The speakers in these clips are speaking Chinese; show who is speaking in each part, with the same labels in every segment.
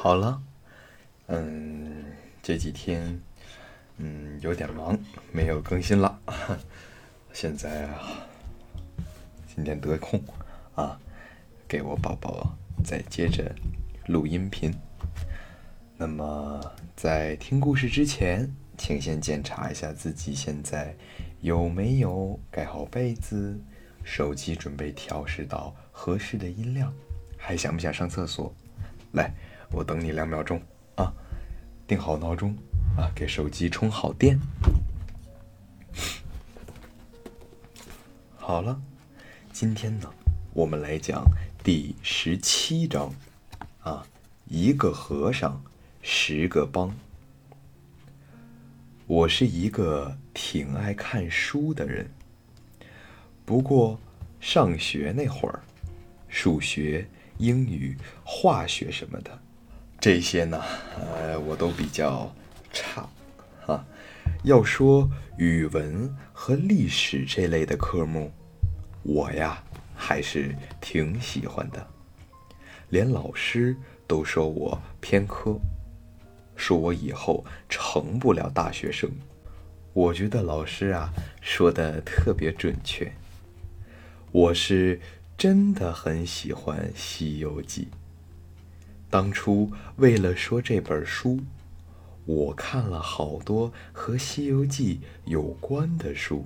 Speaker 1: 好了，嗯，这几天，嗯，有点忙，没有更新了。现在啊，今天得空啊，给我宝宝再接着录音频。那么，在听故事之前，请先检查一下自己现在有没有盖好被子，手机准备调试到合适的音量，还想不想上厕所？来。我等你两秒钟啊！定好闹钟啊，给手机充好电。好了，今天呢，我们来讲第十七章啊，一个和尚，十个帮。我是一个挺爱看书的人，不过上学那会儿，数学、英语、化学什么的。这些呢，呃，我都比较差，哈。要说语文和历史这类的科目，我呀还是挺喜欢的，连老师都说我偏科，说我以后成不了大学生。我觉得老师啊说的特别准确，我是真的很喜欢《西游记》。当初为了说这本书，我看了好多和《西游记》有关的书，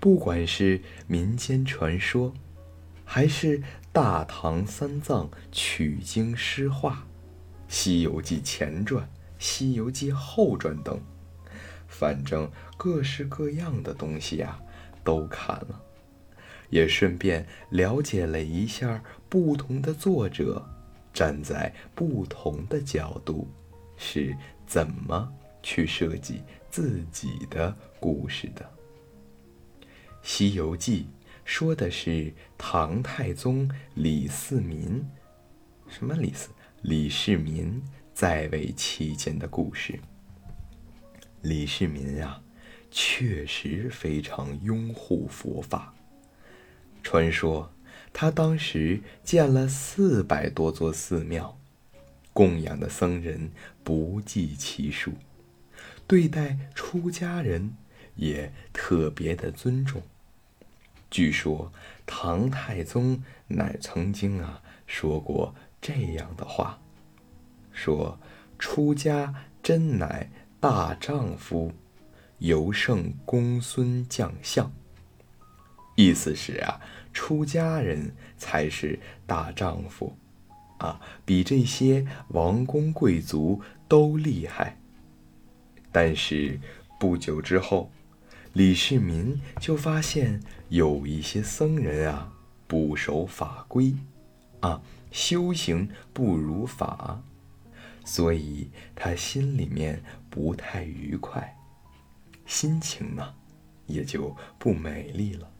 Speaker 1: 不管是民间传说，还是大唐三藏取经诗画，《西游记前传》《西游记后传》等，反正各式各样的东西呀，都看了，也顺便了解了一下不同的作者。站在不同的角度，是怎么去设计自己的故事的？《西游记》说的是唐太宗李世民，什么李世？李世民在位期间的故事。李世民呀，确实非常拥护佛法。传说。他当时建了四百多座寺庙，供养的僧人不计其数，对待出家人也特别的尊重。据说唐太宗乃曾经啊说过这样的话：“说出家真乃大丈夫，尤胜公孙将相。”意思是啊。出家人才是大丈夫，啊，比这些王公贵族都厉害。但是不久之后，李世民就发现有一些僧人啊不守法规，啊，修行不如法，所以他心里面不太愉快，心情呢也就不美丽了。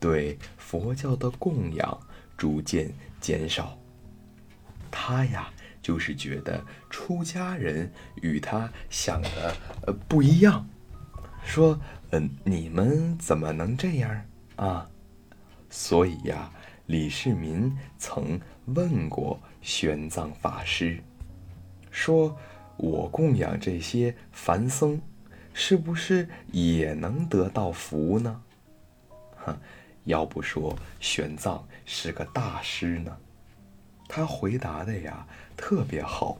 Speaker 1: 对佛教的供养逐渐减少，他呀就是觉得出家人与他想的呃不一样，说嗯你们怎么能这样啊？所以呀，李世民曾问过玄奘法师，说我供养这些凡僧，是不是也能得到福呢？哼。要不说玄奘是个大师呢，他回答的呀特别好。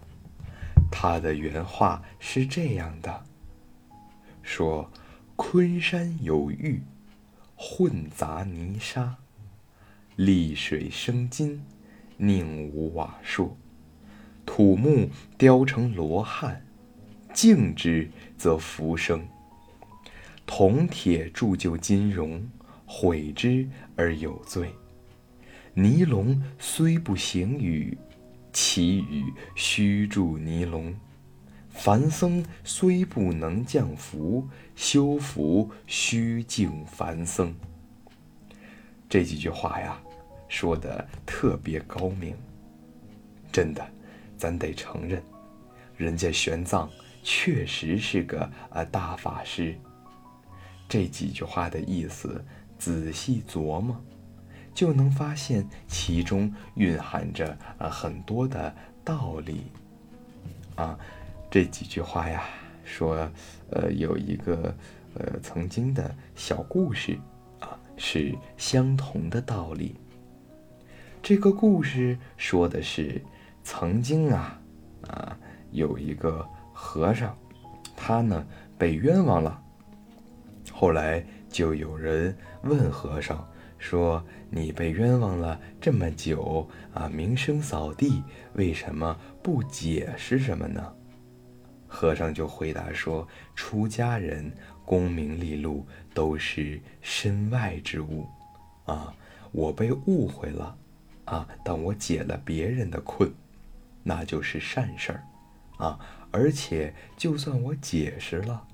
Speaker 1: 他的原话是这样的：说昆山有玉，混杂泥沙，丽水生金，宁无瓦砾；土木雕成罗汉，敬之则福生；铜铁铸就金融。悔之而有罪。尼龙虽不行雨，其雨须助尼龙。凡僧虽不能降福，修福须敬凡僧。这几句话呀，说的特别高明。真的，咱得承认，人家玄奘确实是个啊大法师。这几句话的意思。仔细琢磨，就能发现其中蕴含着呃很多的道理。啊，这几句话呀，说，呃，有一个，呃，曾经的小故事，啊，是相同的道理。这个故事说的是，曾经啊，啊，有一个和尚，他呢被冤枉了。后来就有人问和尚说：“你被冤枉了这么久啊，名声扫地，为什么不解释什么呢？”和尚就回答说：“出家人功名利禄都是身外之物，啊，我被误会了。”啊！但我解了别人的困，那就是善事儿，啊！而且就算我解释了，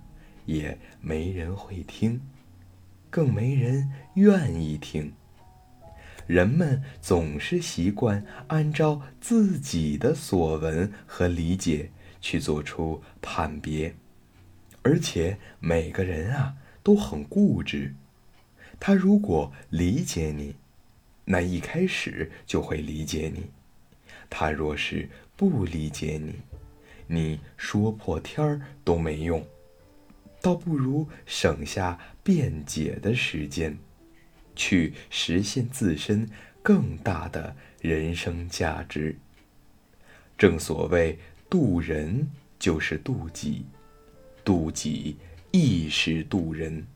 Speaker 1: 也没人会听，更没人愿意听。人们总是习惯按照自己的所闻和理解去做出判别，而且每个人啊都很固执。他如果理解你，那一开始就会理解你，他若是不理解你，你说破天儿都没用，倒不如省下辩解的时间，去实现自身更大的人生价值。正所谓渡人就是渡己，渡己亦是渡人。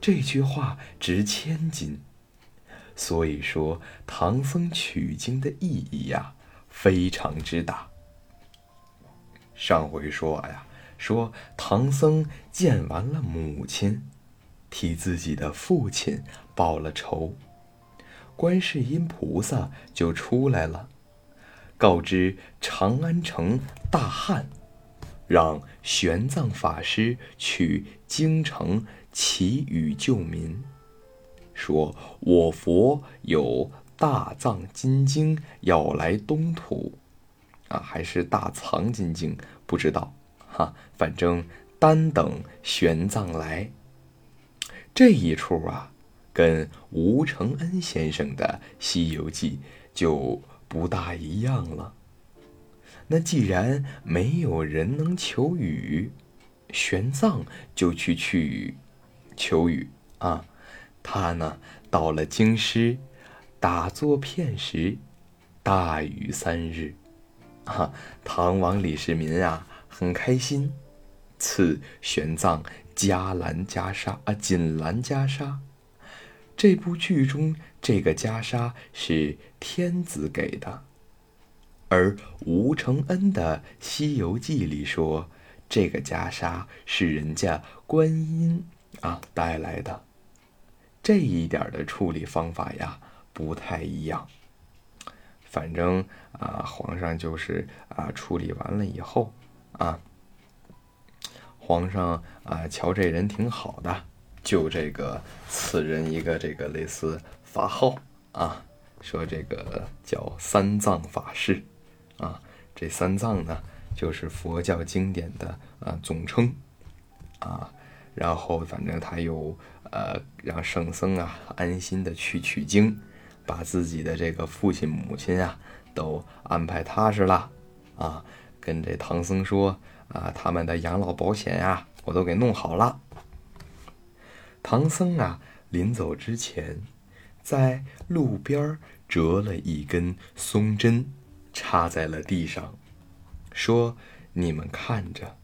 Speaker 1: 这句话值千金。所以说，唐僧取经的意义呀，非常之大。上回说呀，说唐僧见完了母亲，替自己的父亲报了仇，观世音菩萨就出来了，告知长安城大旱，让玄奘法师去京城祈雨救民。说：“我佛有大藏金经要来东土，啊，还是大藏金经？不知道，哈，反正单等玄奘来。这一出啊，跟吴承恩先生的《西游记》就不大一样了。那既然没有人能求雨，玄奘就去去求雨啊。”他呢，到了京师，打坐片时，大雨三日，啊，唐王李世民啊很开心，赐玄奘加蓝袈裟啊，锦蓝袈裟。这部剧中这个袈裟是天子给的，而吴承恩的《西游记》里说，这个袈裟是人家观音啊带来的。这一点的处理方法呀，不太一样。反正啊，皇上就是啊，处理完了以后啊，皇上啊，瞧这人挺好的，就这个赐人一个这个类似法号啊，说这个叫三藏法师啊。这三藏呢，就是佛教经典的啊总称啊。然后反正他又。呃，让圣僧啊安心的去取经，把自己的这个父亲母亲啊都安排踏实了，啊，跟这唐僧说啊，他们的养老保险呀，我都给弄好了。唐僧啊，临走之前，在路边折了一根松针，插在了地上，说：“你们看着，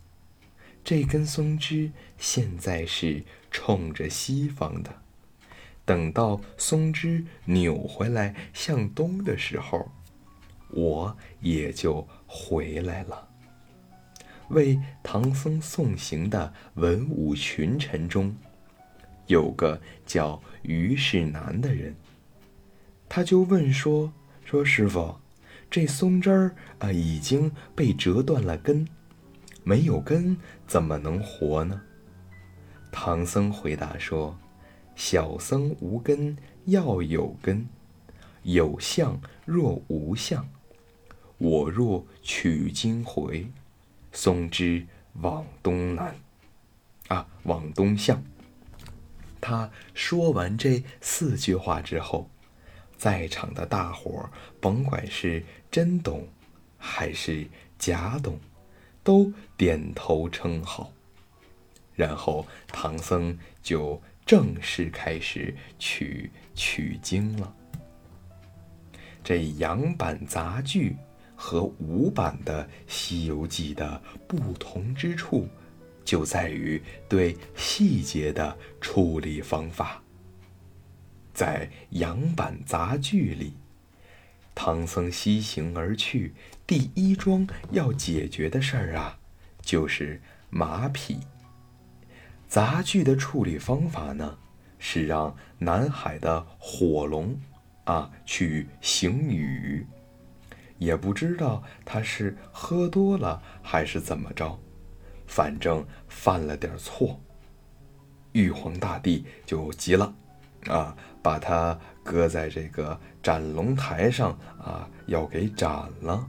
Speaker 1: 这根松枝现在是。”冲着西方的，等到松枝扭回来向东的时候，我也就回来了。为唐僧送行的文武群臣中，有个叫于世南的人，他就问说：“说师傅，这松枝儿啊已经被折断了根，没有根怎么能活呢？”唐僧回答说：“小僧无根，要有根；有相若无相。我若取经回，松枝往东南，啊，往东向。”他说完这四句话之后，在场的大伙儿，甭管是真懂还是假懂，都点头称好。然后唐僧就正式开始取取经了。这洋版杂剧和五版的《西游记》的不同之处，就在于对细节的处理方法。在洋版杂剧里，唐僧西行而去，第一桩要解决的事儿啊，就是马匹。杂剧的处理方法呢，是让南海的火龙啊去行雨，也不知道他是喝多了还是怎么着，反正犯了点错。玉皇大帝就急了，啊。把他搁在这个斩龙台上啊，要给斩了。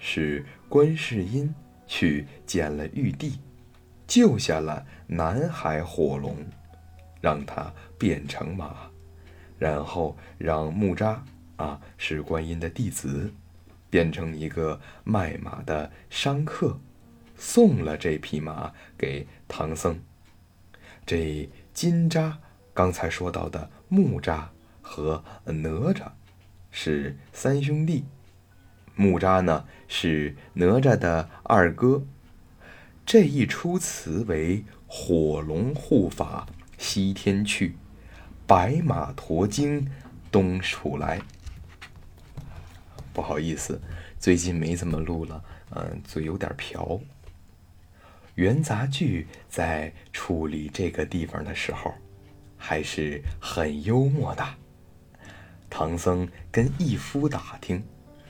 Speaker 1: 是观世音去见了玉帝，救下了南海火龙，让他变成马，然后让木吒啊，是观音的弟子，变成一个卖马的商客，送了这匹马给唐僧。这金吒。刚才说到的木吒和哪吒是三兄弟，木吒呢是哪吒的二哥。这一出词为火龙护法西天去，白马驮经东出来。不好意思，最近没怎么录了，嗯，嘴有点瓢。元杂剧在处理这个地方的时候。还是很幽默的。唐僧跟义夫打听，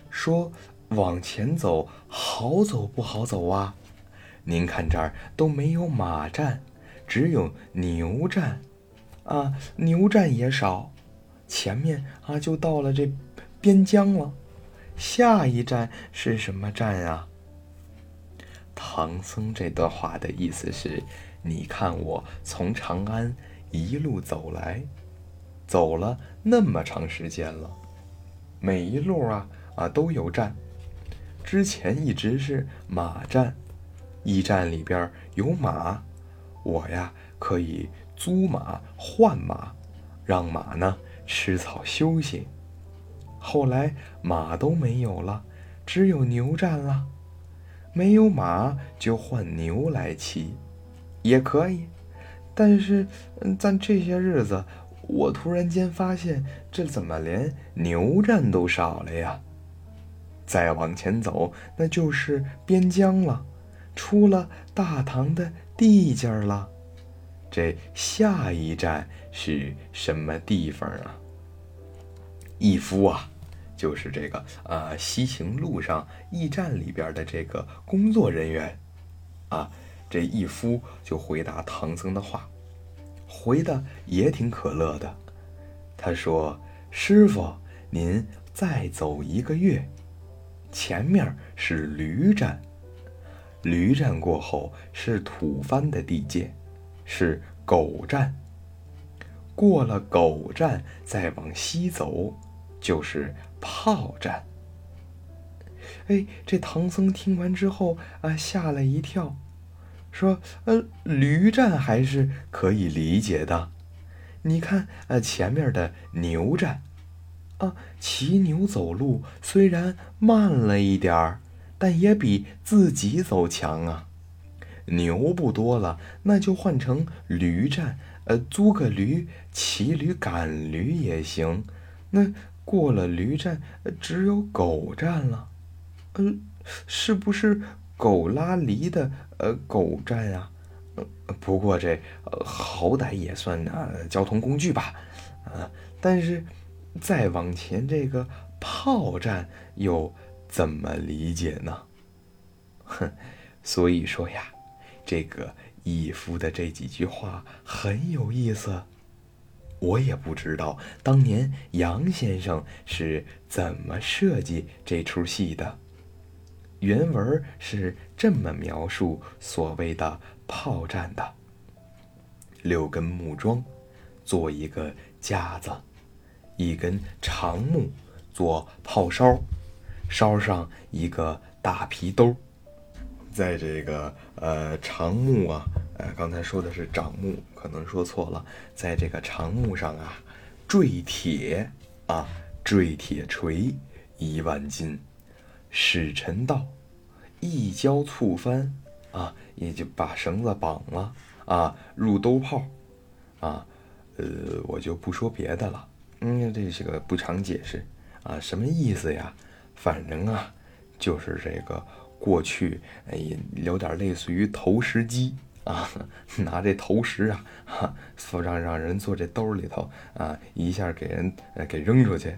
Speaker 1: 说：“往前走好走不好走啊？您看这儿都没有马站，只有牛站，啊，牛站也少。前面啊就到了这边疆了，下一站是什么站啊？”唐僧这段话的意思是：你看我从长安。一路走来，走了那么长时间了，每一路啊啊都有站，之前一直是马站，驿站里边有马，我呀可以租马换马，让马呢吃草休息。后来马都没有了，只有牛站了，没有马就换牛来骑，也可以。但是，咱这些日子，我突然间发现，这怎么连牛站都少了呀？再往前走，那就是边疆了，出了大唐的地界儿了。这下一站是什么地方啊？义夫啊，就是这个啊，西行路上驿站里边的这个工作人员，啊。这义夫就回答唐僧的话，回的也挺可乐的。他说：“师傅，您再走一个月，前面是驴站，驴站过后是吐蕃的地界，是狗站。过了狗站，再往西走，就是炮战。”哎，这唐僧听完之后啊，吓了一跳。说，呃，驴战还是可以理解的。你看，呃，前面的牛战，啊，骑牛走路虽然慢了一点儿，但也比自己走强啊。牛不多了，那就换成驴战，呃，租个驴，骑驴赶驴也行。那过了驴站，只有狗站了。嗯，是不是？狗拉犁的，呃，狗站啊，不过这，好歹也算啊交通工具吧，啊，但是再往前这个炮站又怎么理解呢？哼，所以说呀，这个义夫的这几句话很有意思，我也不知道当年杨先生是怎么设计这出戏的。原文是这么描述所谓的炮战的：六根木桩做一个架子，一根长木做炮梢，捎上一个大皮兜，在这个呃长木啊，呃刚才说的是长木，可能说错了，在这个长木上啊，坠铁啊，坠铁锤一万斤，使臣道，一交醋翻啊，也就把绳子绑了啊，入兜炮啊，呃，我就不说别的了，嗯，这是个不常解释啊，什么意思呀？反正啊，就是这个过去，哎，有点类似于投石机啊，拿这投石啊，哈，让让人坐这兜里头啊，一下给人给扔出去。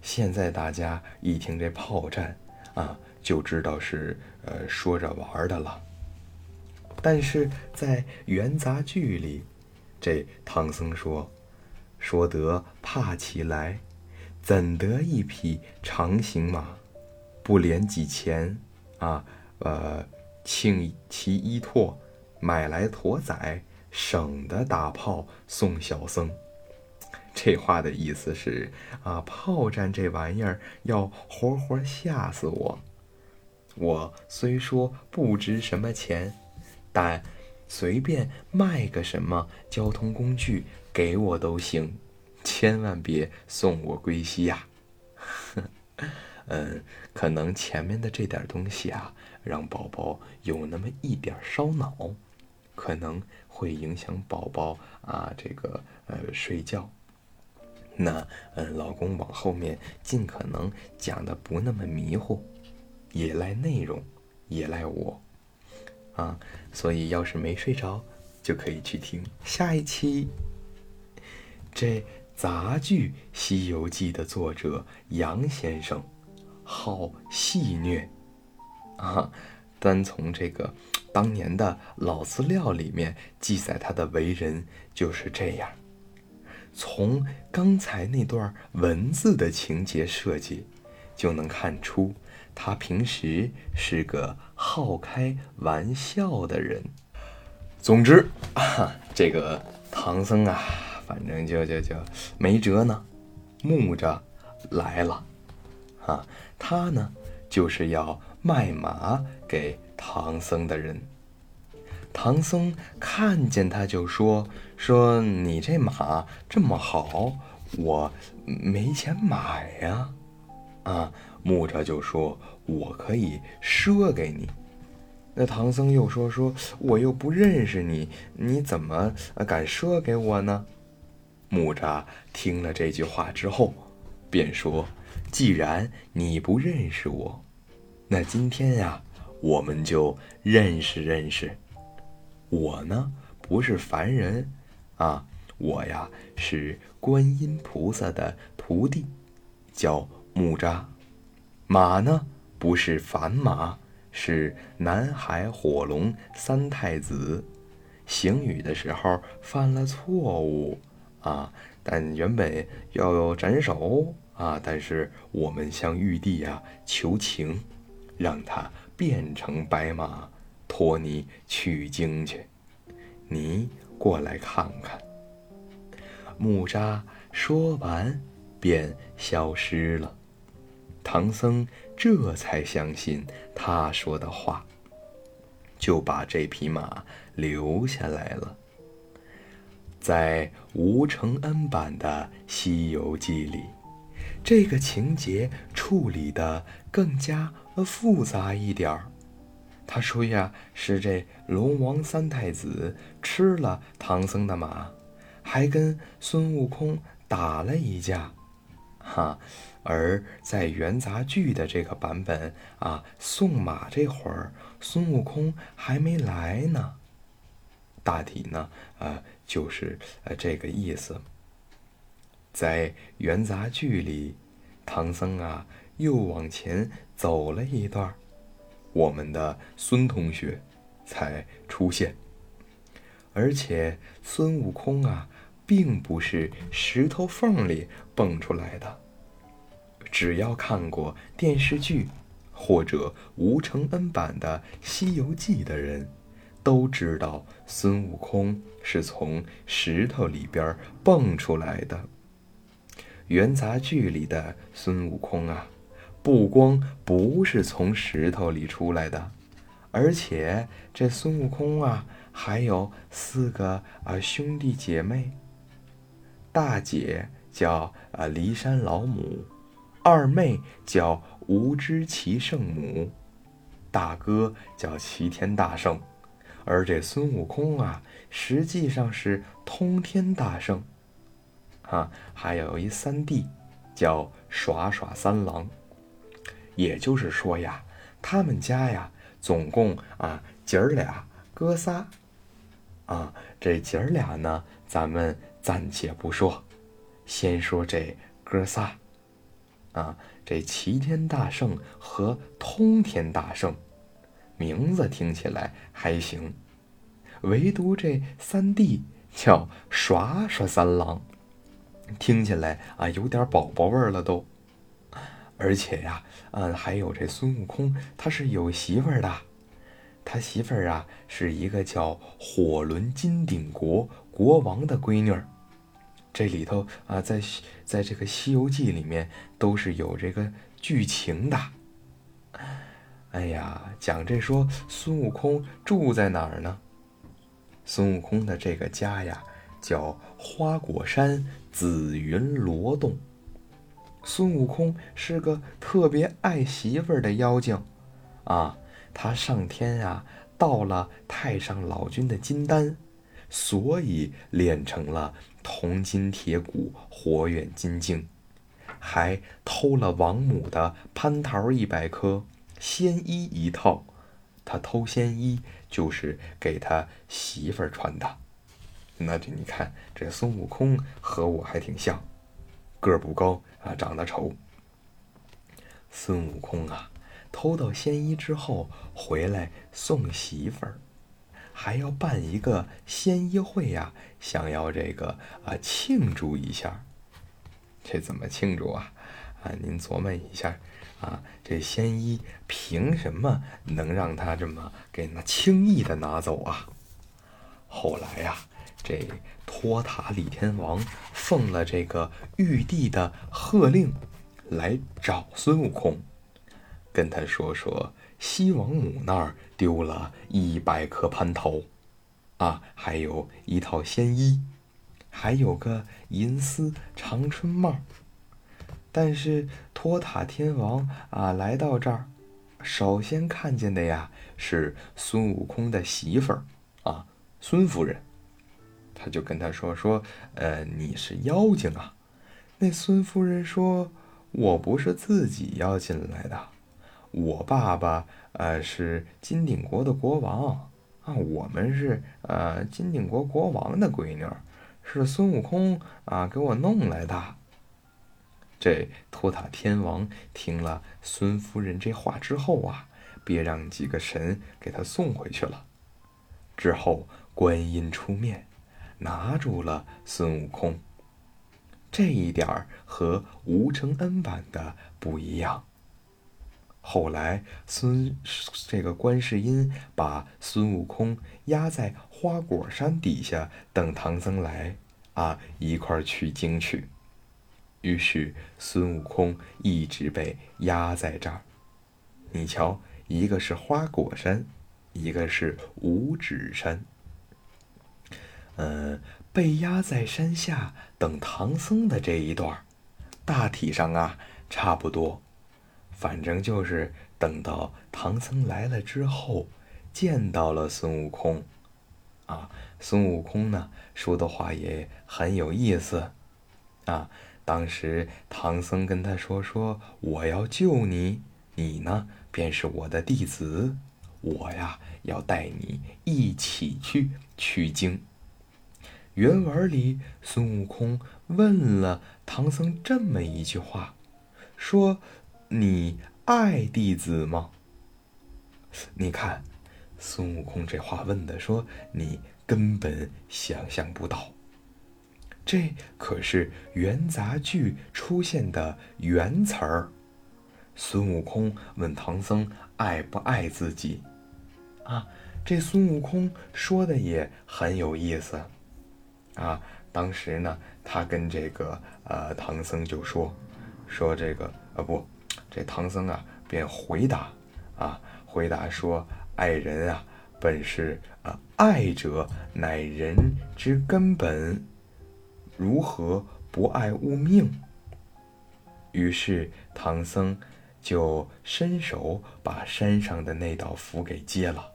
Speaker 1: 现在大家一听这炮战啊，就知道是呃说着玩的了。但是在元杂剧里，这唐僧说，说得怕起来。怎得一匹长行马，不连几钱啊？呃，请其一拓，买来驮载，省得打炮送小僧。这话的意思是啊，炮战这玩意儿要活活吓死我。我虽说不值什么钱，但随便卖个什么交通工具给我都行。千万别送我归西呀！嗯，可能前面的这点东西啊，让宝宝有那么一点烧脑，可能会影响宝宝啊这个呃睡觉。那嗯，老公往后面尽可能讲的不那么迷糊，也赖内容，也赖我啊。所以要是没睡着，就可以去听下一期。这。杂剧《西游记》的作者杨先生，好戏谑啊！单从这个当年的老资料里面记载他的为人就是这样。从刚才那段文字的情节设计，就能看出他平时是个好开玩笑的人。总之啊，这个唐僧啊。反正就就就没辙呢，木着来了，啊，他呢就是要卖马给唐僧的人。唐僧看见他就说：“说你这马这么好，我没钱买呀。”啊，木吒就说：“我可以赊给你。”那唐僧又说：“说我又不认识你，你怎么敢赊给我呢？”木吒听了这句话之后，便说：“既然你不认识我，那今天呀，我们就认识认识。我呢，不是凡人，啊，我呀是观音菩萨的徒弟，叫木吒。马呢，不是凡马，是南海火龙三太子。行雨的时候犯了错误。”啊！但原本要斩首啊！但是我们向玉帝呀求情，让他变成白马，托你取经去。你过来看看。木吒说完，便消失了。唐僧这才相信他说的话，就把这匹马留下来了。在吴承恩版的《西游记》里，这个情节处理的更加复杂一点儿。他说呀，是这龙王三太子吃了唐僧的马，还跟孙悟空打了一架，哈。而在元杂剧的这个版本啊，送马这会儿，孙悟空还没来呢。大体呢，呃。就是呃这个意思。在元杂剧里，唐僧啊又往前走了一段，我们的孙同学才出现。而且孙悟空啊，并不是石头缝里蹦出来的。只要看过电视剧或者吴承恩版的《西游记》的人。都知道孙悟空是从石头里边蹦出来的。元杂剧里的孙悟空啊，不光不是从石头里出来的，而且这孙悟空啊，还有四个啊兄弟姐妹。大姐叫啊骊山老母，二妹叫无知齐圣母，大哥叫齐天大圣，而这孙悟空啊，实际上是通天大圣。啊，还有一三弟，叫耍耍三郎。也就是说呀，他们家呀，总共啊姐儿俩哥仨，啊这姐儿俩呢，咱们暂且不说，先说这哥仨，啊这齐天大圣和通天大圣，名字听起来还行，唯独这三弟叫耍耍三郎，听起来啊有点宝宝味儿了都。而且呀，嗯，还有这孙悟空，他是有媳妇儿的。他媳妇儿啊，是一个叫火轮金顶国国王的闺女儿。这里头啊，在在这个《西游记》里面都是有这个剧情的。哎呀，讲这说孙悟空住在哪儿呢？孙悟空的这个家呀，叫花果山紫云罗洞。孙悟空是个特别爱媳妇儿的妖精，啊，他上天啊盗了太上老君的金丹，所以练成了铜筋铁骨火眼金睛，还偷了王母的蟠桃一百颗，仙衣一套。他偷仙衣就是给他媳妇儿穿的。那这你看，这孙悟空和我还挺像。个儿不高啊，长得丑。孙悟空啊，偷到仙衣之后回来送媳妇儿，还要办一个仙衣会呀，想要这个啊庆祝一下。这怎么庆祝啊？啊，您琢磨一下啊，这仙衣凭什么能让他这么给那轻易的拿走啊？后来呀。这托塔李天王奉了这个玉帝的喝令，来找孙悟空，跟他说说西王母那儿丢了一百颗蟠桃，啊，还有一套仙衣，还有个银丝长春帽。但是托塔天王啊来到这儿，首先看见的呀是孙悟空的媳妇儿啊，孙夫人。他就跟他说说，呃，你是妖精啊？那孙夫人说，我不是自己要进来的，我爸爸呃是金顶国的国王啊，我们是呃金顶国国王的闺女，是孙悟空啊给我弄来的。这托塔天王听了孙夫人这话之后啊，便让几个神给他送回去了。之后观音出面。拿住了孙悟空，这一点儿和吴承恩版的不一样。后来孙这个观世音把孙悟空压在花果山底下等唐僧来啊一块儿取经去，于是孙悟空一直被压在这儿。你瞧，一个是花果山，一个是五指山。嗯，被压在山下等唐僧的这一段，大体上啊差不多。反正就是等到唐僧来了之后，见到了孙悟空，啊，孙悟空呢说的话也很有意思，啊，当时唐僧跟他说：“说我要救你，你呢便是我的弟子，我呀要带你一起去取经。”原文里，孙悟空问了唐僧这么一句话：“说你爱弟子吗？”你看，孙悟空这话问的，说你根本想象不到，这可是元杂剧出现的原词儿。孙悟空问唐僧爱不爱自己，啊，这孙悟空说的也很有意思。啊，当时呢，他跟这个呃唐僧就说，说这个呃不，这唐僧啊便回答啊，回答说：“爱人啊，本是啊，爱者乃人之根本，如何不爱物命？”于是唐僧就伸手把山上的那道符给接了。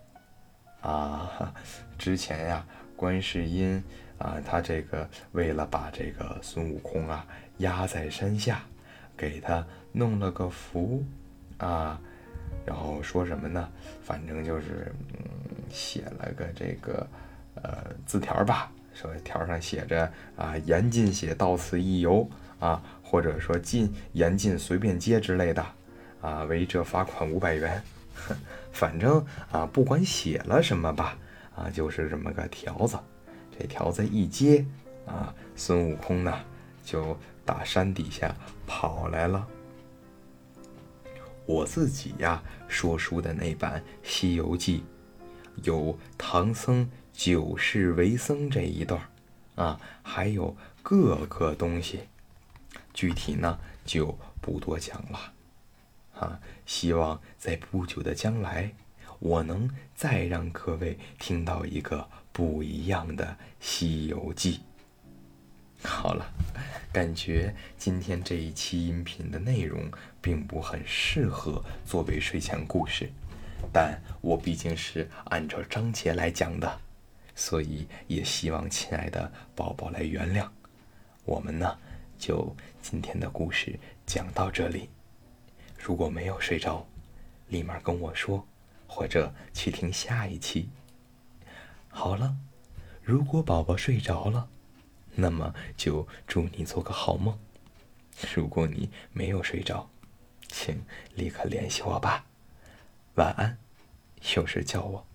Speaker 1: 啊，之前呀，观世音啊，他这个为了把这个孙悟空啊压在山下，给他弄了个符啊，然后说什么呢？反正就是嗯，写了个这个呃字条吧，说条上写着啊，严禁写到此一游啊。或者说禁严禁随便接之类的，啊，违者罚款五百元。反正啊，不管写了什么吧，啊，就是这么个条子。这条子一接，啊，孙悟空呢就打山底下跑来了。我自己呀说书的那版《西游记》，有唐僧九世为僧这一段，啊，还有各个东西。具体呢就不多讲了，啊，希望在不久的将来，我能再让各位听到一个不一样的《西游记》。好了，感觉今天这一期音频的内容并不很适合作为睡前故事，但我毕竟是按照章节来讲的，所以也希望亲爱的宝宝来原谅我们呢。就今天的故事讲到这里，如果没有睡着，立马跟我说，或者去听下一期。好了，如果宝宝睡着了，那么就祝你做个好梦。如果你没有睡着，请立刻联系我吧。晚安，有事叫我。